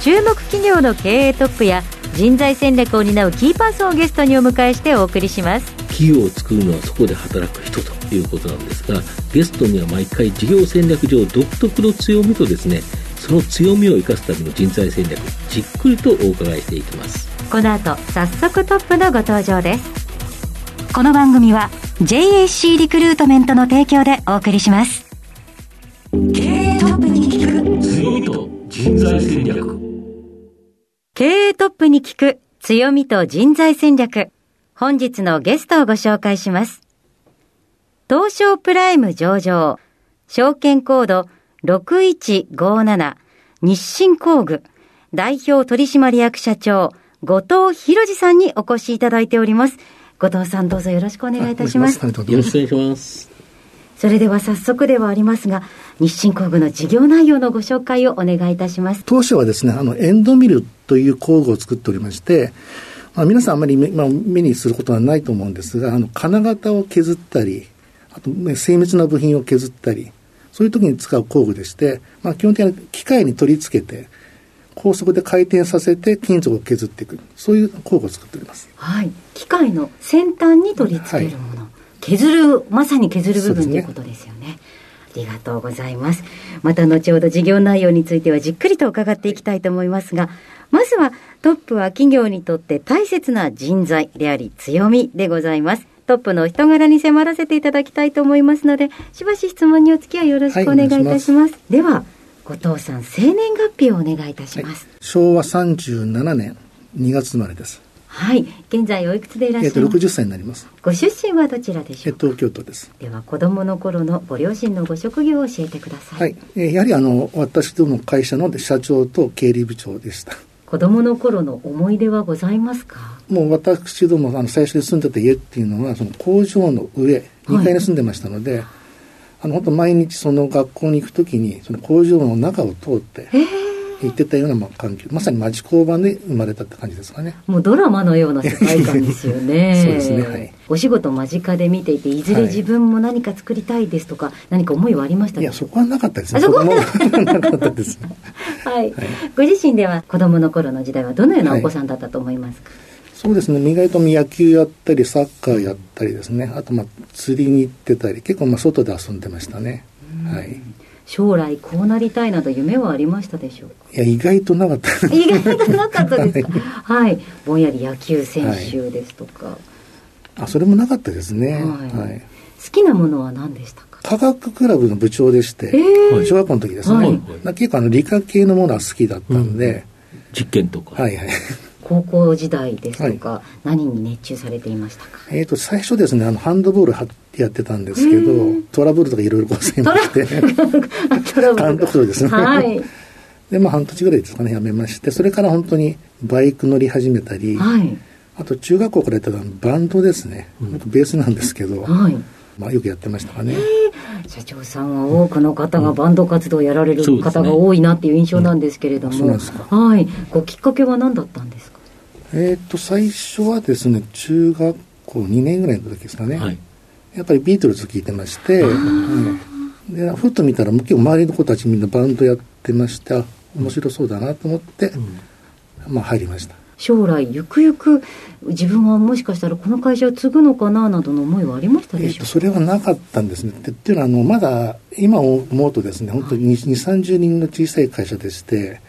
注目企業の経営トップや人材戦略を担うキーパーソンをゲストにお迎えしてお送りします。企業を作るのはそこで働く人ということなんですがゲストには毎回事業戦略上独特の強みとですねその強みを生かすための人材戦略じっくりとお伺いしていきます。この後早速トップのご登場です。この番組は JAC リクルートメントの提供でお送りします。経営トップに聞く強みと人材戦略経営トップに聞く強みと人材戦略本日のゲストをご紹介します東証プライム上場証券コード6157日清工具代表取締役社長後藤博二さんにお越しいただいております後藤さんどうぞよろしくお願いいたします。よろしくお願いします。それでは早速ではありますが、日清工具の事業内容のご紹介をお願いいたします。当初はですね、あの、エンドミルという工具を作っておりまして、まあ、皆さんあまり目,、まあ、目にすることはないと思うんですが、あの、金型を削ったり、あと、ね、精密な部品を削ったり、そういう時に使う工具でして、まあ、基本的に機械に取り付けて、高速で回転させて金属を削っていく。そういう工具を作っております。はい。機械の先端に取り付けるもの、はい、削るまさに削る部分ということですよね。ありがとうございます。また後ほど事業内容についてはじっくりと伺っていきたいと思いますがまずはトップは企業にとって大切な人材であり強みでございます。トップの人柄に迫らせていただきたいと思いますのでしばし質問にお付き合いよろしくお願いいたします,はい、では後藤さん生年月日をお願いいたします、はい、昭和37年2月生まれですはい。現在おいくつでいらっしゃいます？えっと60歳になります。ご出身はどちらでしょう？東京都です。では子供の頃のご両親のご職業を教えてください。はい、えー、やはりあの私ども会社の社長と経理部長でした。子供の頃の思い出はございますか？もう私どもあの最初に住んでた家っていうのはその工場の上2階に住んでましたので、はい。あの本当毎日その学校に行くときにその工場の中を通って行ってたようなまあ環境。まさに町工場で生まれたって感じですかね。もうドラマのような世界観ですよね。そうですねはい。お仕事間近で見ていていずれ自分も何か作りたいですとか、はい、何か思いはありましたいやそこはなかったです。ねそこはなかったです。はい、はい、ご自身では子供の頃の時代はどのようなお子さんだったと思いますか、はいそうですね意外と野球やったりサッカーやったりですね。あとまあ釣りに行ってたり結構まあ外で遊んでましたね、はい、将来こうなりたいなど夢はありましたでしょうか？いや意外となかった。意外となかったですか？はい。ぼんやり野球選手ですとか、はい、あそれもなかったですね、はい、はい、好きなものは何でしたか？科学クラブの部長でして、えー、小学校の時ですね、はい、結構あの理科系のものは好きだったんで、うん、実験とか。はいはい高校時代ですとか、はい、何に熱中されていましたか？えっ、ー、と最初ですねあのハンドボールやってたんですけどトラブルとかいろいろございまして。監督とですね、はい、でまあ半年ぐらいですかねやめまして。それから本当にバイク乗り始めたり、はい、あと中学校からやってたバンドですね、うん、ベースなんですけど、はい。まあ、よくやってましたかね。社長さんは多くの方がバンド活動をやられる方が多いなっていう印象なんですけれども、うん。うん、はい、ごきっかけは何だったんですか？えっ、と最初はですね中学校2年ぐらいの時ですかね、はい、やっぱりビートルズ聴いてまして、はい、でふっと見たら結構周りの子たちみんなバンドやってまして面白そうだなと思って、うん、まあ入りました将来ゆくゆく自分はもしかしたらこの会社を継ぐのかななどの思いはありましたでしょうか、えー、それはなかったんですね。っていうのはあのまだ今思うとですね本当に2 3 0人の小さい会社でして、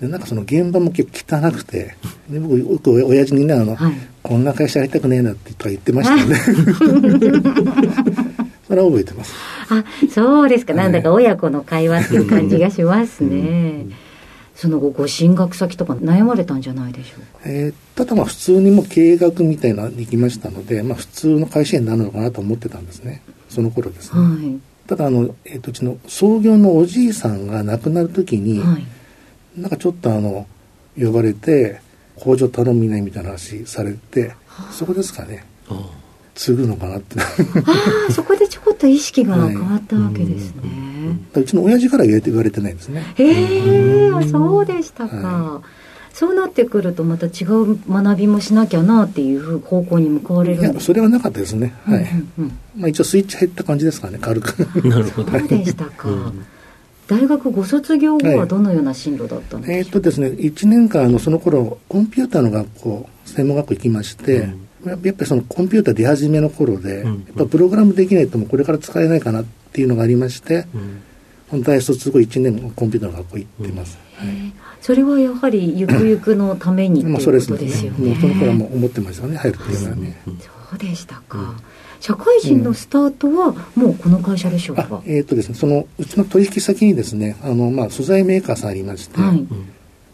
うん、でなんかその現場も結構汚くてで僕よく親父にねあの、はい、こんな会社やりたくねえなって言ってましたんで それは覚えてます。あそうですか、なんだか親子の会話っていう感じがしますね、うんその後ご進学先とか悩まれたんじゃないでしょうか、えー、ただまあ普通にも経営学みたいなの行きましたので、まあ、普通の会社員になるのかなと思ってたんですね。その頃ですね、はい、ただあの、えーと、うちの創業のおじいさんが亡くなる時に、はい、なんかちょっとあの呼ばれて工場頼みないみたいな話されて、そこですかね。継ぐのかなって。ああ、そこでちょこっと意識が変わったわけですね。うちの親父から言われてないですね。へえ、そうでしたか。はいそうなってくるとまた違う学びもしなきゃなっていう方向に向かわれる。んですいやそれはなかったですね。はい、うんうん、まあ、一応スイッチ入った感じですかね軽く。なるほど。そうでしたか、うん。大学ご卒業後はどのような進路だったんですか、はい、えー、っとですね、1年間のその頃コンピューターの学校専門学校行きまして、うん、やっぱりそのコンピューター出始めの頃で、うん、やっぱプログラムできないともこれから使えないかなっていうのがありまして、うん、大卒後1年コンピューターの学校行ってます、はい、それはやはりゆくゆくのためにっていうことですよね。まあ、そ、ね、の頃はもう思ってましたね。入るっていうのはね。そうでしたか。社会人のスタートはもうこの会社でしょうか、うん、えっ、ー、とですねそのうちの取引先にですねあの、まあ、素材メーカーさんありまして、はい、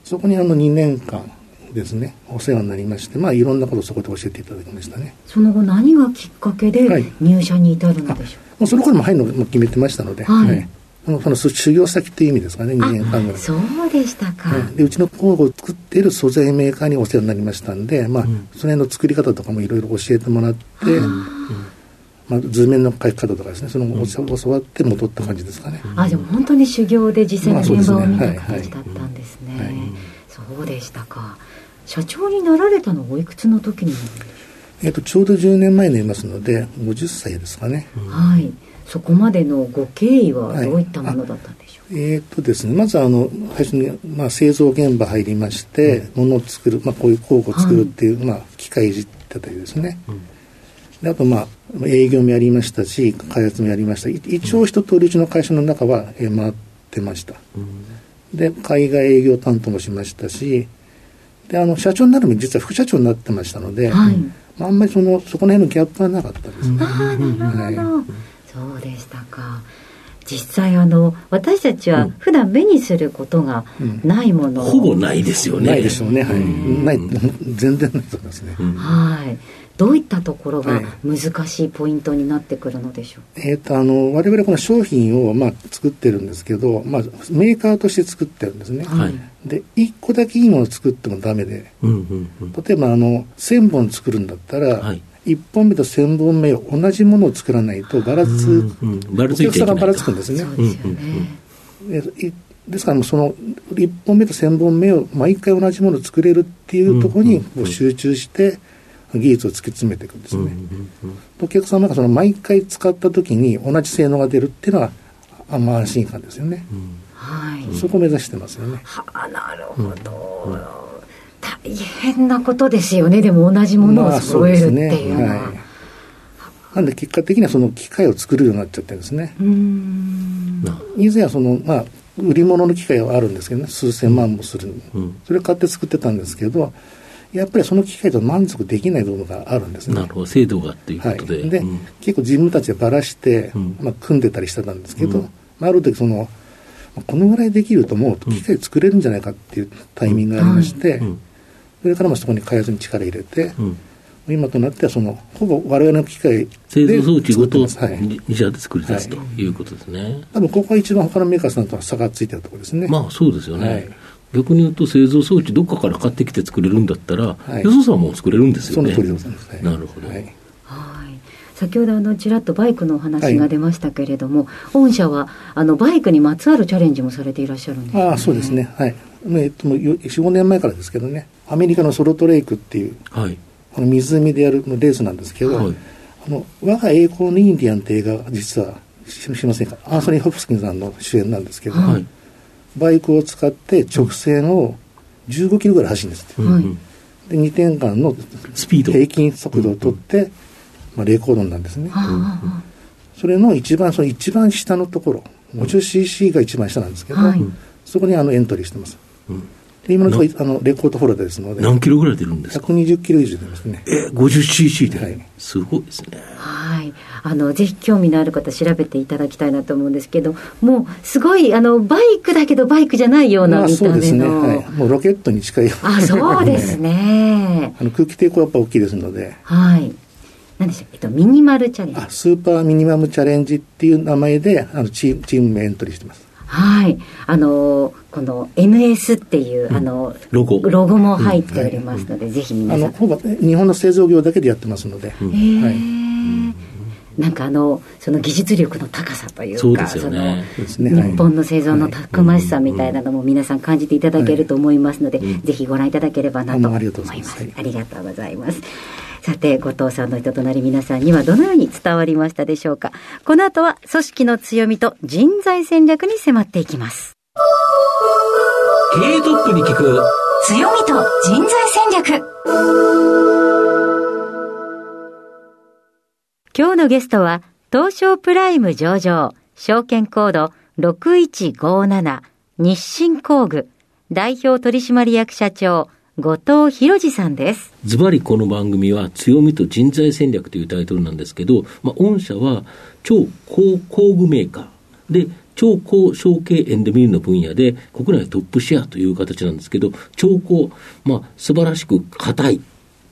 そこにあの2年間ですねお世話になりましてまあいろんなことをそこで教えていただきましたね。その後何がきっかけで入社に至るのでしょう、もうその頃も入るのも決めてましたので、はい、はいその修行先っていう意味ですかね、2年間ぐらい。そうでしたか、うで。うちの工具を作っている素材メーカーにお世話になりましたんで、まあ、うん、その辺の作り方とかもいろいろ教えてもらって、まあ、図面の書き方とかですね、その教わって戻った感じですかね。あ、でも本当に修行で実際の現場を見た形だったんですね。そうでしたか。社長になられたのはおいくつの時にえっと、ちょうど10年前になりますので、50歳ですかね。はい。そこまでのご経緯はどういったものだったんでしょう、はい、えー、とですね、まずあの最初に、まあ、製造現場入りまして、うん、物を作る、まあ、こういう工具を作るっていう、はい、まあ、機械いじってたりですね、うん、であと、まあ、営業もやりましたし開発もやりました。一応一通りうちの会社の中は、え回ってました、うん、で海外営業担当もしましたしであの社長になるのに実は副社長になってましたので、はい。まあ、あんまりそのそこら辺のギャップはなかったです。ね。あなるほど、はい。そうでしたか。実際あの私たちは普段目にすることがないもの、うん、ほぼないですよね。ないでしょうね。はい、ない。全然ないと思いますね、はいどういったところが難しいポイントになってくるのでしょう、はい、えっ、ー、とあの我々この商品をまあ作ってるんですけど、まあ、メーカーとして作ってるんですね、はい、で1個だけいいものを作ってもダメで、うんうんうん、例えばあの1000本作るんだったら、はい。1本目と1000本目を同じものを作らないとばらつ、うんうん、お客さんがばらつくんですね。でですからもうその1本目と1000本目を毎回同じものを作れるっていうところに集中して技術を突き詰めていくんですね。お客様がその毎回使った時に同じ性能が出るっていうのはあんま安心感ですよね。はい、そこを目指してますよね。はあ、なるほど。大変なことですよね、でも同じものを揃えるっていうのは。まあねはい、なんで結果的にはその機械を作るようになっちゃってるんですね。以前はその、まあ、売り物の機械はあるんですけどね、数千万もする、うん、それを買って作ってたんですけど、やっぱりその機械と満足できない部分があるんですね。なるほど、精度がっていうことで。はい、で、うん、結構自分たちでばらして、まあ、組んでたりしてたんですけど、まあ、ある時その、このぐらいできるともう機械作れるんじゃないかっていうタイミングがありまして、それからもそこに開発に力入れて、うん、今となってはそのほぼ我々の機械製造装置ごと自社で作り出す、ということですね。多分ここが一番他のメーカーさんとは差がついてるところですね。まあそうですよね、はい、逆に言うと製造装置どっかから買ってきて作れるんだったら、はい、よそさんも作れるんですよね。その通りです、なるほど、はい。先ほどあのちらっとバイクのお話が出ましたけれども、はい、御社はあのバイクにまつわるチャレンジもされていらっしゃるんです、ね、あそうですね。はい。えっと、4、5年前からですけどね、アメリカのソルトレイクっていう、はい、この湖でやるレースなんですけど、はい、あの我が栄光のインディアンって映画実は知りませんか？アンソニー・ホプスキンさんの主演なんですけど、はい、バイクを使って直線を15キロぐらい走るんですって、はい、で2点間のスピード。平均速度を取って、まあ、レコードなんですね、それの一番その一番下のところ 50cc が一番下なんですけど、そこにあのエントリーしてますで今のところあのレコードホルダーですので何キロぐらい出るんですか？120キロ以上出ますね。え 50cc で、はい、すごいですね。はい。あのぜひ興味のある方調べていただきたいなと思うんですけどもうすごいあのバイクだけどバイクじゃないような見た目の、まあ、そうですね、はい、もうロケットに近いあそうですね。あの空気抵抗やっぱ大きいですので。はい。何でしたえっと、ミニマルチャレンジ。あスーパーミニマムチャレンジっていう名前であのチームチーム名エントリーしてますはい。あの、この MS っていう、あの、ロゴ。ロゴも入っておりますので、ぜひ皆あさん。のほぼ日本の製造業だけでやってますので、へー。はい。なんかあの、その技術力の高さというか、そうですよね。そうですね。はい。日本の製造のたくましさみたいなのも皆さん感じていただけると思いますので、ぜひご覧いただければなと思いどうもありがとうごます。ざいます。はいありがとうございます。さて、後藤さんの人となり皆さんにはどのように伝わりましたでしょうか？この後は組織の強みと人材戦略に迫っていきます。経営トップに聞く強みと人材戦略。今日のゲストは、東証プライム上場、証券コード6157、日清工具、代表取締役社長、後藤博二さんです。ズバリこの番組は強みと人材戦略というタイトルなんですけど、まあ、御社は超高工具メーカーで、超高小径エンドミルの分野で国内トップシェアという形なんですけど、超高、まあ、素晴らしく硬い、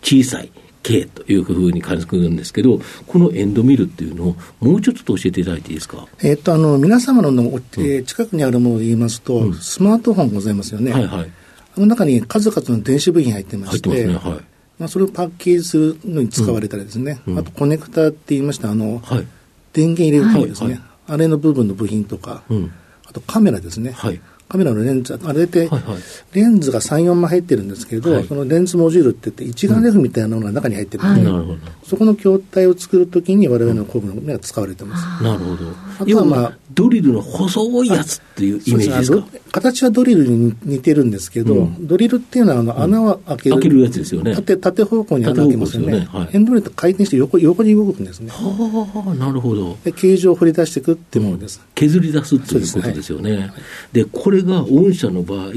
小さい、径というふうに感じるんですけど、このエンドミルっていうのをもうちょっと教えていただいていいですか？えっとあの皆様のの、えー近くにあるもので言いますと、スマートフォンございますよね、はいはい。あの中に数々の電子部品入ってましててますね。はい。まあ、それをパッケージするのに使われたりですね、あとコネクタって言いましたあの、はい。電源入れる方ですね、はいはいあれの部分の部品とか、うん。あとカメラですね、はい。カメラのレンズ、あれで、はいはい。レンズが3、4枚入ってるんですけど、はい。そのレンズモジュールって言って、一眼レフみたいなのが中に入ってるんで、なるほど。そこの筐体を作るときに我々の工具の目が使われてます。なるほど。あとはまあドリルの細いやつっていうイメージですか？形はドリルに似てるんですけど、うん。ドリルっていうのはあの穴を開ける、開けるやつですよね。縦縦方向に穴を開けますよね。よね。はい。エンドミルって回転して横横に動くんですね。はあ、なるほど。で形状を掘り出していくっていうものです、削り出すっていうことですよね。でこれが御社の場合、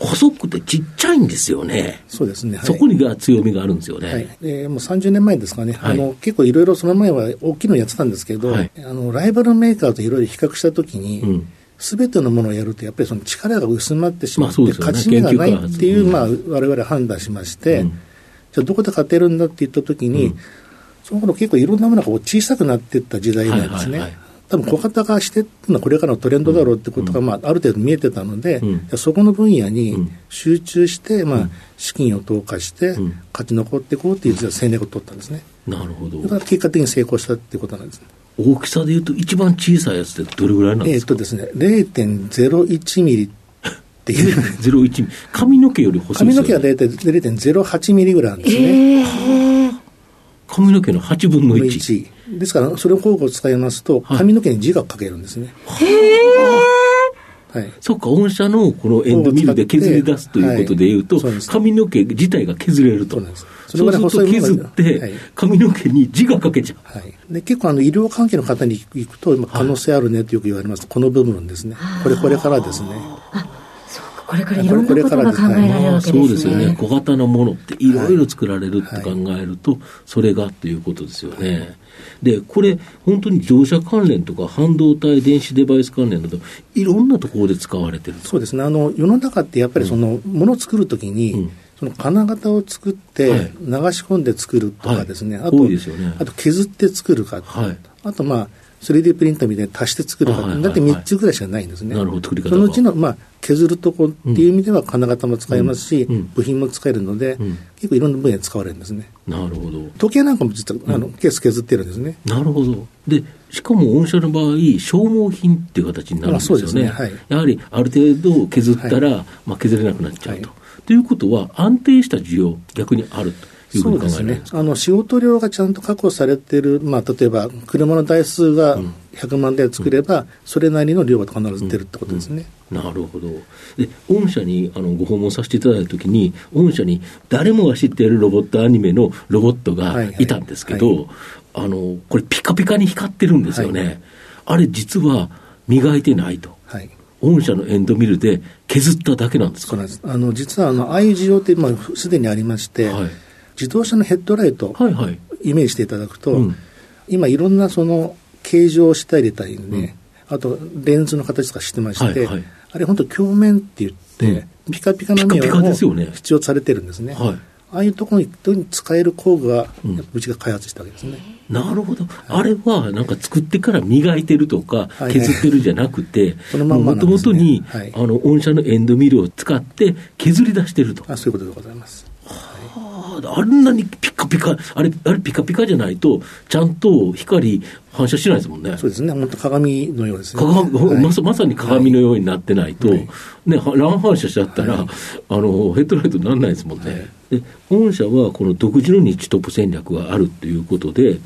細くてちっちゃいんですよね。そうですね、はい。そこにが強みがあるんですよね。はい、でもう30年前ですかね、はい。あの結構いろいろその前は大きいのやってたんですけど、はい。あのライバルメーカーといろいろ比較したときに、うん。すべてのものをやると、やっぱりその力が薄まってしまって、勝ち目がないっていう、まあ、我々判断しまして、うん。じゃあどこで勝てるんだって言ったときに、うん。その頃結構いろんなものが小さくなっていった時代なんですね。多分小型化してっていうのはこれからのトレンドだろうってことが、まあ、ある程度見えてたので、そこの分野にうん集中して、まあ、資金を投下して、うん勝ち残っていこうっていう戦略を取ったんですね。なるほどだ。から結果的に成功したっていうことなんですね。大きさでいうと一番小さいやつってどれぐらいなんえですか、ーっとですね、0.01ミリっていう、01ミリ。髪の毛より細いですよ、ね。髪の毛は大体0.08ミリぐらいなんですね。髪の毛の8分の1。1ですから、それを交互使いますと、はい。髪の毛に字が書けるんですね。はい。そっか、御社のこのエンドミルで削り出すということでいうと、はい髪の毛自体が削れると。そうす。ると削ってい、髪の毛に字が書けちゃう。はい、で結構あの医療関係の方に行くと、まあ可能性あるねとよく言われます、この部分ですね、これ、これからですね、そうか、これからいろんなことが考えられるわけですね。そうですよね。小型のものっていろいろ作られるって考えると、それがということですよね。で、これ、本当に自動車関連とか半導体、電子デバイス関連など、いろんなところで使われてると。そうですね、あの世の中ってやっぱりその、ものを作るときに、うん。その金型を作って、はい。流し込んで作るとかですね、はい。あと多いですよね。あと削って作るか、はい。あとまあ、3D プリンターみたいに足して作るか、だって3つぐらいしかないんですね。なるほど作り方がそのうちの、まあ、削るとこっていう意味では金型も使えますし、うんうん部品も使えるので、うん結構いろんな分野で使われるんですね。なるほど。時計なんかも実は、あのケース削ってるんですね。なるほど。で、しかも御社の場合、消耗品っていう形になるんですよね。ねはいやはりある程度削ったら、まあ、削れなくなっちゃうと。ということは、安定した需要、逆にあるというふうに考えられるんですか。あの仕事量がちゃんと確保されてる、まあ、例えば車の台数が100万台作れば、それなりの量が必ず出るってことですね。なるほど。で、御社にあのご訪問させていただいたときに、御社に誰もが知っているロボットアニメのロボットがはいはいいたんですけど、あの、これピカピカに光ってるんですよね。はいあれ実は磨いてないと。はい御社のエンドミルで削っただけなんですか？あの実はあのああいう需要って、まあ、すでにありまして、はい自動車のヘッドライト、はいはい。イメージしていただくと、うん。今、いろんなその形状をしたりたりね、あとレンズの形とかしてまして、はいはい。あれ、本当、鏡面って言って、ピカピカピカピカですよね。を必要とされてるんですね。はい。ああいうところに使える工具が、うちが開発したわけですね。なるほど、あれはなんか作ってから磨いてるとか、削ってるじゃなくて、もともとに、はい、あの御社のエンドミルを使って削り出してると。あそういうことでございます。はあ、あんなにピカピカ、あれ、あれピカピカじゃないと、ちゃんと光反射しないですもんね。そうですね、本当鏡のようですね。鏡、はい、まさまさに鏡のようになってないと、はい、ね、乱反射しちゃったら、はい、あの、ヘッドライトにならないですもんね。で、御社はこの独自のニッチトップ戦略があるということで、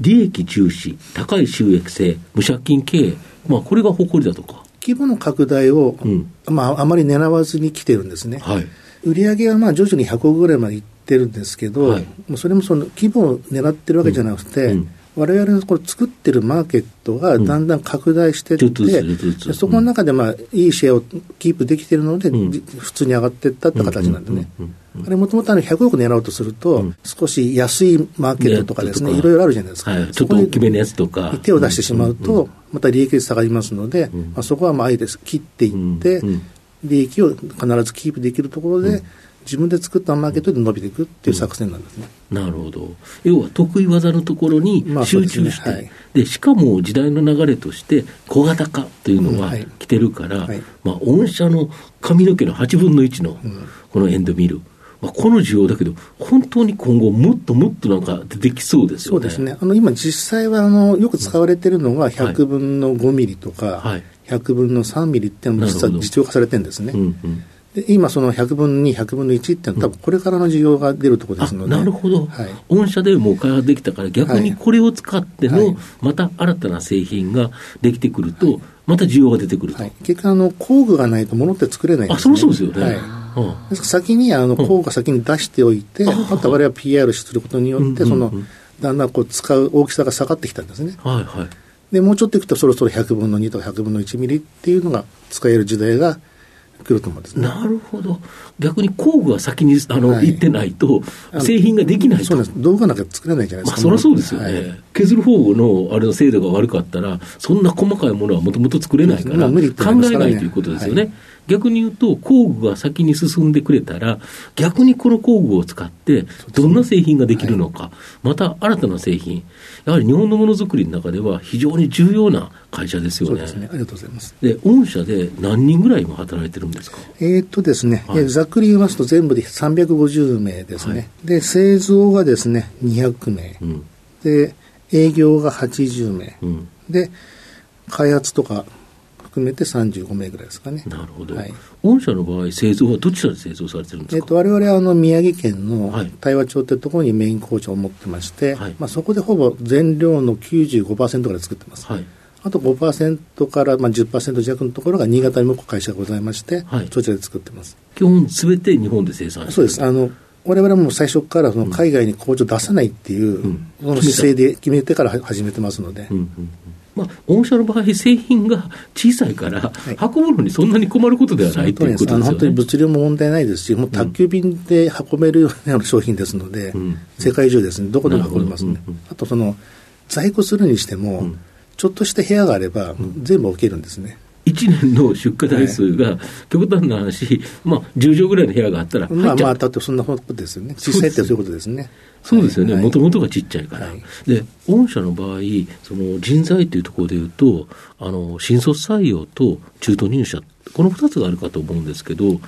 利益重視、高い収益性、無借金経営、まあ、これが誇りだとか。規模の拡大を、うん、まあ、あまり狙わずに来てるんですね。はい、売上はまあ徐々に100億ぐらいまでいってるんですけど、はい、それもその規模を狙ってるわけじゃなくて、うん。うんわれわれのこれ作ってるマーケットがだんだん拡大していって、うん、そこの中でまあいいシェアをキープできているので、うん、普通に上がっていったって形なんでね。あれもともと100億狙おうとすると、うん、少し安いマーケットとかですね、いろいろあるじゃないですか。はい、ちょっと大きめのやつとか。手を出してしまうと、また利益率下がりますので、まあ、そこはまああえて切っていって、利益を必ずキープできるところで、自分で作ったマーケットで伸びていくっていう作戦なんですね、うん、なるほど、要は得意技のところに集中して、まあで、ねはい、しかも時代の流れとして、小型化というのは来てるから、うんはい、まあ、御社の髪の毛の8分の1のこのエンドミル。まあ、この需要だけど、本当に今後、もっともっとなんか出てきそうですよね。そうですね。あの、今実際は、あの、よく使われてるのが100分の5ミリとか、はい、100分の3ミリっていうのも実は実用化されてるんですね。うんうんで今、その100分の2、100分の1っていうのは、多分これからの需要が出るところですので、なるほど、はい、御社でも開発できたから、逆にこれを使っての、また新たな製品ができてくると、また需要が出てくると、はい、結果あの、工具がないと物って作れないんです、ね、あそうそうですよね。はい。です先にあの工具先に出しておいて、また我々は PR することによって、そのだんだんこう使う大きさが下がってきたんですね。はいはい、でもうちょっといくと、そろそろ100分の2とか100分の1ミリっていうのが使える時代が来ると思うんです、ね、なるほど、逆に工具は先にあの、はい、行ってないと、製品ができないと。そうです。道具なんか作れないじゃないですか、まあ、そりゃそうですよね、はい、削る方のあれの精度が悪かったら、そんな細かいものはもともと作れないから、考えないということですよね。はい逆に言うと、工具が先に進んでくれたら、逆にこの工具を使って、どんな製品ができるのか、はい、また新たな製品、やはり日本のものづくりの中では、非常に重要な会社ですよね。そうですねありがとうございます。で、御社で何人ぐらい今働いてるんですか？えっとですね、はい、ざっくり言いますと、全部で350名ですね。はい、で、製造がですね、200名。うん、で、営業が80名。うん、で、開発とか含めて35名ぐらいですかね。なるほど。はい、御社の場合、製造はどちらで製造されてるんですか、えっと、我々はあの宮城県の対話町というところにメイン工場を持ってまして、はい、まあ、そこでほぼ全量の95%ぐらい作ってます。はい。あと5%からまあ10%弱のところが新潟にも会社がございまして、はい、そちらで作ってます。基本すべて日本で生産そうです。あの我々も最初からその海外に工場出さないっていう、うん、その姿勢で決めてから始めてますので、うんうんうんまあ、御社の場合、製品が小さいから、運ぶのにそんなに困ることではない、ということですよね。本当に物流も問題ないですし、もう宅急便で運べるような商品ですので、うん、世界中ですね、どこでも運べますね。あとその在庫するにしても、うん、ちょっとした部屋があれば、全部置けるんですね。1年の出荷台数が、極端な話、まあ、10畳ぐらいの部屋があったらまあまあ、だってそんなことですよね。小さいってそういうことですね。そうですよね、もともとがちっちゃいから。はい、で、御社の場合、その人材というところでいうと、あの新卒採用と中途入社、この2つがあるかと思うんですけど、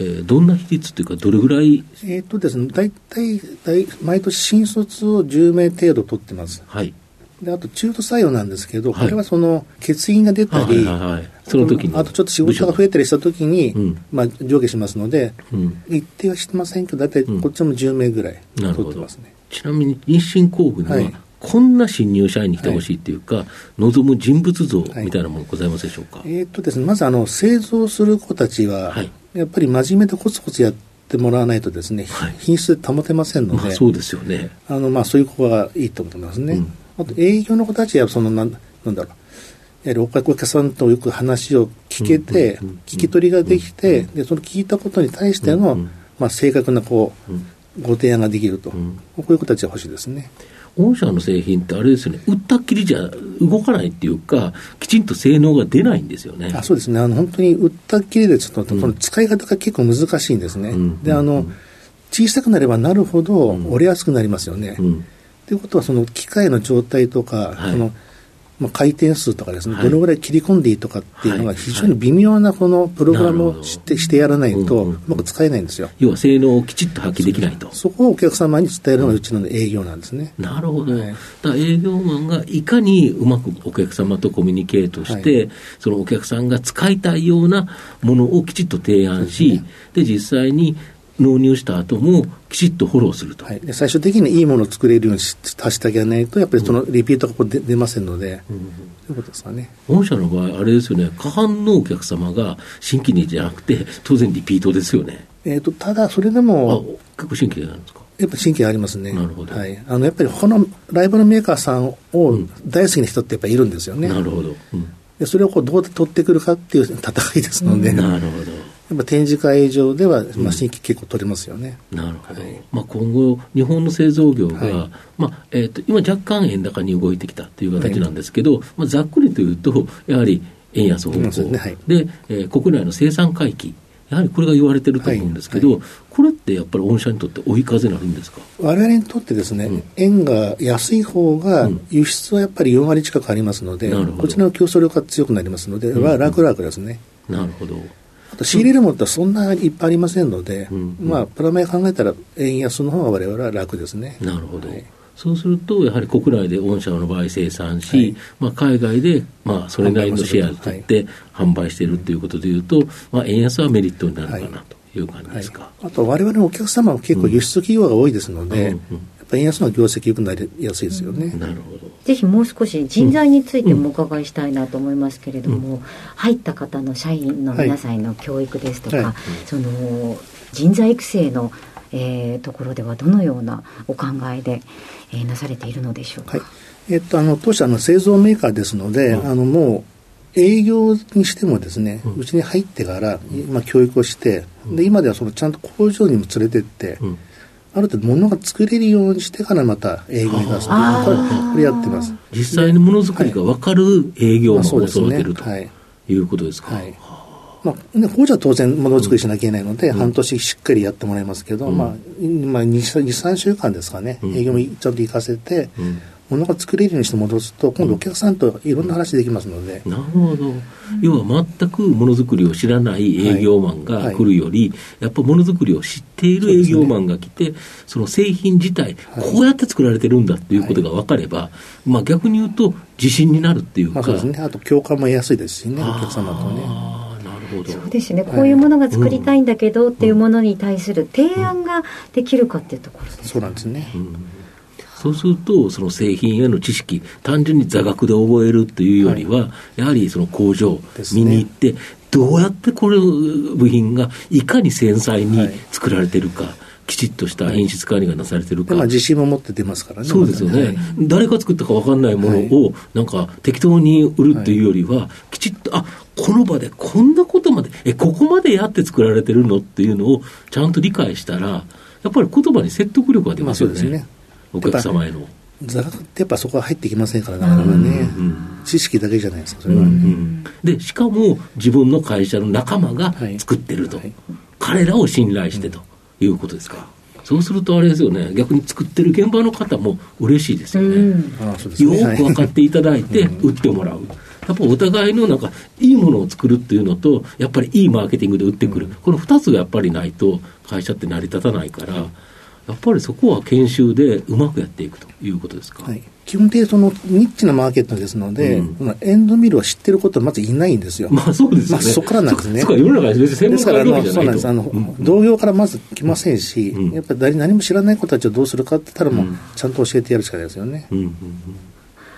えー、どんな比率というか、どれぐらい？えっとですね、大体大、毎年新卒を10名程度取ってます。はいであと中途採用なんですけど、はい、これはその欠員が出たり、はいはいはい、その時に。あとちょっと仕事が増えたりしたときに、うん、まあ、上下しますので、うん、一定はしてませんけど、大体こっちも10名ぐらい取ってますね。ちなみに日清工具には、はい、こんな新入社員に来てほしいっていうか、はい、望む人物像みたいなものございますでしょうか、はい、えー、っとですね、まずあの製造する子たちは、やっぱり真面目でコツコツやってもらわないとですね、品質で保てませんので、まあ、そうですよね。あの、まあ、そういう子がいいと思いますね。うんあと営業の子たちはそのなんなんだろう。やはりお客さんとよく話を聞けて、聞き取りができて、でその聞いたことに対しての、まあ、正確なこう、ご提案ができると、こういう子たちは欲しいですね。御社の製品ってあれですよね、売ったっきりじゃ動かないっていうか、きちんと性能が出ないんですよね。あそうですね。あの、本当に売ったっきりでちょっと、その使い方が結構難しいんですね。であの、小さくなればなるほど折れやすくなりますよね。と、うん、いうことは、その機械の状態とか、はい、そのまあ、回転数とかですね、はい、どのぐらい切り込んでいいとかっていうのが非常に微妙なこのプログラムをしてしてやらないとうまく使えないんですよ。要は性能をきちっと発揮できないと。そこをお客様に伝えるのがうちの営業なんですね。なるほど。はい、だ営業マンがいかにうまくお客様とコミュニケートして、はい、そのお客さんが使いたいようなものをきちっと提案し、で、ね、実際に納入した後もきちっとフォローすると、はい、で最終的にいいものを作れるように足してあげないとやっぱりそのリピートがこう出出ませんので、うん、ということですかね御社の場合あれですよね過半のお客様が新規にじゃなくて当然リピートですよねえーと、ただそれでも結構新規なんですか？やっぱり新規ありますね。なるほど。はい。あの、やっぱりこのライバルメーカーさんを大好きな人ってやっぱりいるんですよね。なるほど。うん、でそれをこうどう取ってくるかっていう戦いですので。なるほど。やっぱ展示会場では、まあ、新規結構取れますよね、うん、なるほど、はい、まあ、今後、日本の製造業が、はい、まあえーと、今、若干円高に動いてきたという形なんですけど、はい、まあ、ざっくりというと、やはり円安方向、ね。で、えー、国内の生産回帰、やはりこれが言われてると思うんですけど、これってやっぱり御社にとって追い風になるんですか？我々にとってですね、うん、円が安い方が、輸出はやっぱり4割近くありますので、うん、こちらの競争力が強くなりますので、うん、は楽々ですね。なるほどあと仕入れるものってそんないっぱいありませんので、うんうん、まあ、プラマイ考えたら、円安の方が我々は楽ですね。なるほど、はい。そうすると、やはり国内で御社の場合生産し、はい、まあ、海外で、まあ、それなりのシェアを取って販売しているということでいうと、まあ、円安はメリットになるかなという感じですか。はい、あと、われわれのお客様は結構輸出企業が多いですので、うんうん。やっぱり円安の業績良くなりやすいですよね、なるほど。ぜひもう少し人材についてもお伺いしたいなと思いますけれども、うん、入った方の社員の皆さんへの教育ですとか、はい。はい、その人材育成のえー、ところではどのようなお考えで、えー、なされているのでしょうか？はい、えっと、あの当社の製造メーカーですので、うん、あのもう営業にしてもですね、うち、ん、に入ってから、まあ、教育をして、で今ではそのちゃんと工場にも連れてって、うん、ある程度物が作れるようにしてからまた営業に出すというこれこれやってます。実際にものづくりが分かる営業も育てると、いうことですか、はい。まあね、工場は当然ものづくりしなきゃいけないので、うん、半年しっかりやってもらいますけど、うん、まあ、まあ2、3週間ですかね、営業もちゃんと行かせて、ものが作れるようにして戻すと、今度お客さんといろんな話できますので。なるほど。要は全くものづくりを知らない営業マンが来るより、はいはい、やっぱものづくりを知っている営業マンが来て、そ、ね,、の製品自体、こうやって作られてるんだっていうことが分かれば、はい、まあ逆に言うと自信になるっていうか。まあ、そうですね。あと共感も得やすいですしね、お客様とね。そうですね、こういうものが作りたいんだけど、っていうものに対する提案ができるかっていうところです、ね、そうなんですね。そうすると、その製品への知識、単純に座学で覚えるというよりは、はい、やはりその工場、見に行って、どうやってこれ、部品がいかに繊細に作られてるか。はいきちっとした品質管理がなされてるか、まあ、自信も持って出ますからね、そうですよね、はい、誰が作ったか分かんないものを、なんか適当に売るっていうよりは、きちっと、あこの場でこんなことまで、え、ここまでやって作られてるのっていうのをちゃんと理解したら、やっぱり言葉に説得力が出ますよね、まあ、ねお客様への。座学ってやっぱそこは入ってきませんから、なかなかね、うんうん、知識だけじゃないですか、それは。ね、うんうん、で、しかも自分の会社の仲間が作ってると、はい。はい、彼らを信頼してということですか。そうするとあれですよね、逆に作ってる現場の方も嬉しいですよね。よく分かっていただいて、売ってもらう。やっぱお互いのなんか、いいものを作るっていうのと、やっぱりいいマーケティングで売ってくる、この2つがやっぱりないと、会社って成り立たないから、やっぱりそこは研修でうまくやっていくということですか？はい基本的にそのニッチなマーケットですので、うん、エンドミルを知ってることはまずいないんですよ。まあそうですよね。まあ、そこからなんですね。そこ世の中別に専門家がそうなんです。あの、うん、同業からまず来ませんし、うん、やっぱり誰何も知らない子たちをどうするかって言ったらもう、ちゃんと教えてやるしかないですよね。うんうんうん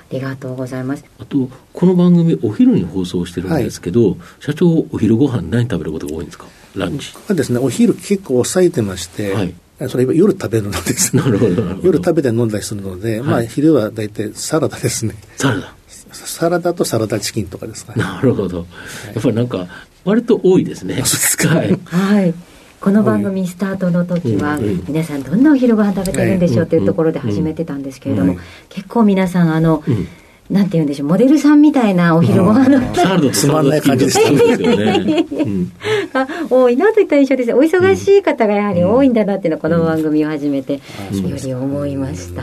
ありがとうございます。あと、この番組、お昼に放送してるんですけど、はい、社長、お昼ご飯何食べることが多いんですか？ランチ。はですね、お昼結構抑えてまして、はい、それ夜食べるのですね。なるほど夜食べて飲んだりするので、はい、まあ昼は大体サラダですね。サラダサラダとサラダチキンとかですかね。なるほど。やっぱりなんか、割と多いですね。はい。はいこの番組スタートの時は、皆さんどんなお昼ご飯食べてるんでしょうというところで始めてたんですけれども、結構皆さんあの、なんて言うんでしょう、モデルさんみたいなお昼ご飯の、サラダつまんない感じですよね。う んあ多いなといった印象ですお忙しい方がやはり多いんだなっていうのはこの番組を始めてより思いました、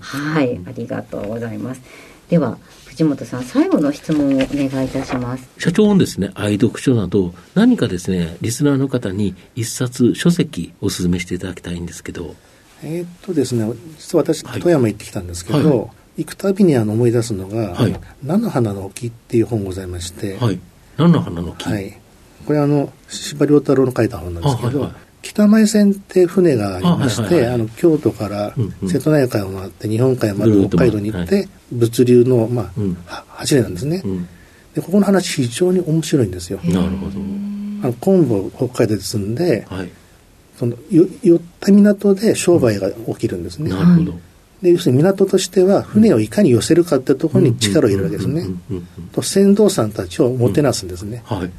はい。ありがとうございます。では藤本さん最後の質問をお願いいたします。社長のですね、愛読書など、何かですね、リスナーの方に一冊書籍お勧めしていただきたいんですけど。えーっとですね、実は私、はい。富山行ってきたんですけど、はい行くたびにあの思い出すのが、はい。菜の花の木っていう本ございまして、はい。何の花の木。はい。これあの、司馬遼太郎の書いた本なんですけど、あはいはい。北前線って船がありまして、あはいはいはい。あの京都から瀬戸内海を回って日本海まで北海道に行って、は物流の、まあうん。は走りなんですね、うん。でここの話非常に面白いんですよ、なるほど。あの昆布を北海道で積んではい。そのよ寄った港で商売が起きるんですね、なるほど。で要するに港としては船をいかに寄せるかってところに力を入れるわけですね、と船頭さんたちをもてなすんですね、はい。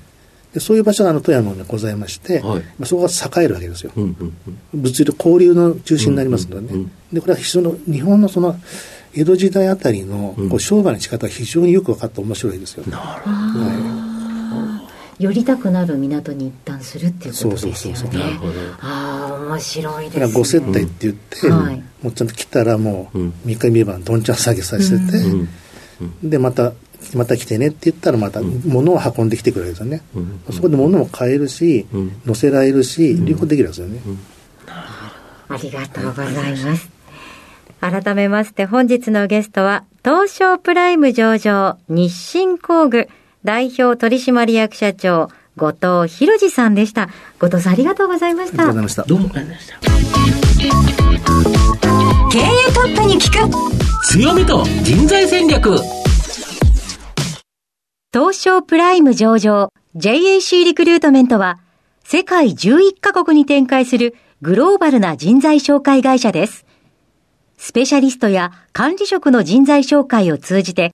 でそういう場所があの富山にございまして、はいまそこが栄えるわけですよ、うんうんうん。物流交流の中心になりますのでね、でこれは非常に日本のその江戸時代あたりのこう商売の仕方が非常によく分かって面白いですよ、なるほは寄りたくなる港に一旦するっていうことですよそうそうそう。ああ面白いい、ですね。だからご接待って言って、うんはい。もうちゃんと来たらもううん3日三晩どんちゃん下げさせて。て、うん。でまたまた来てねって言ったらまた物を運んできてくれるんですよね、うん。そこで物も買えるし、うん。乗せられるし両方できるんですよね、ありがとうございます。改めまして本日のゲストは、東証プライム上場日清工具代表取締役社長、後藤博二さんでした。後藤さんありがとうございましたありがとうござい。ましたどうもありがとうございました。経営トップに聞く強みと人材戦略。東証プライム上場 JAC リクルートメントは世界11カ国に展開するグローバルな人材紹介会社です。スペシャリストや管理職の人材紹介を通じて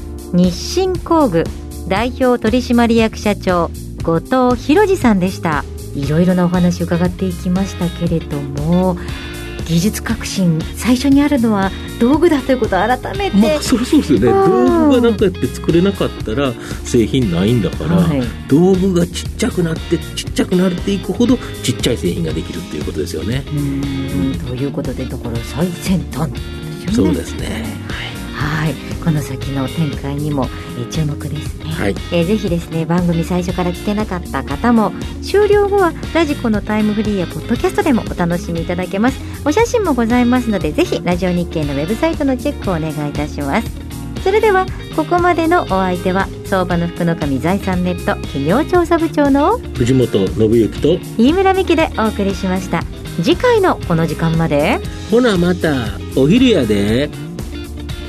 日清工具代表取締役社長後藤博二さんでした。いろいろなお話伺っていきましたけれども技術革新最初にあるのは道具だということを改めて、まあ、そりゃそうですよね。うん。道具がなくやって作れなかったら製品ないんだから、はい。道具がちっちゃくなってちっちゃくなっていくほどちっちゃい製品ができるっていうことですよね。ということでだから最先端ね。そうですね。はい、この先の展開にも、えー注目ですね、はい。えーぜひですね番組最初から聞けなかった方も終了後はラジコのタイムフリーやポッドキャストでもお楽しみいただけます。お写真もございますのでぜひラジオ日経のウェブサイトのチェックをお願いいたします。それではここまでのお相手は相場の福の神財産ネット企業調査部長の藤本信之と、飯村美希でお送りしました。次回のこの時間まで。ほなまた、お昼やで。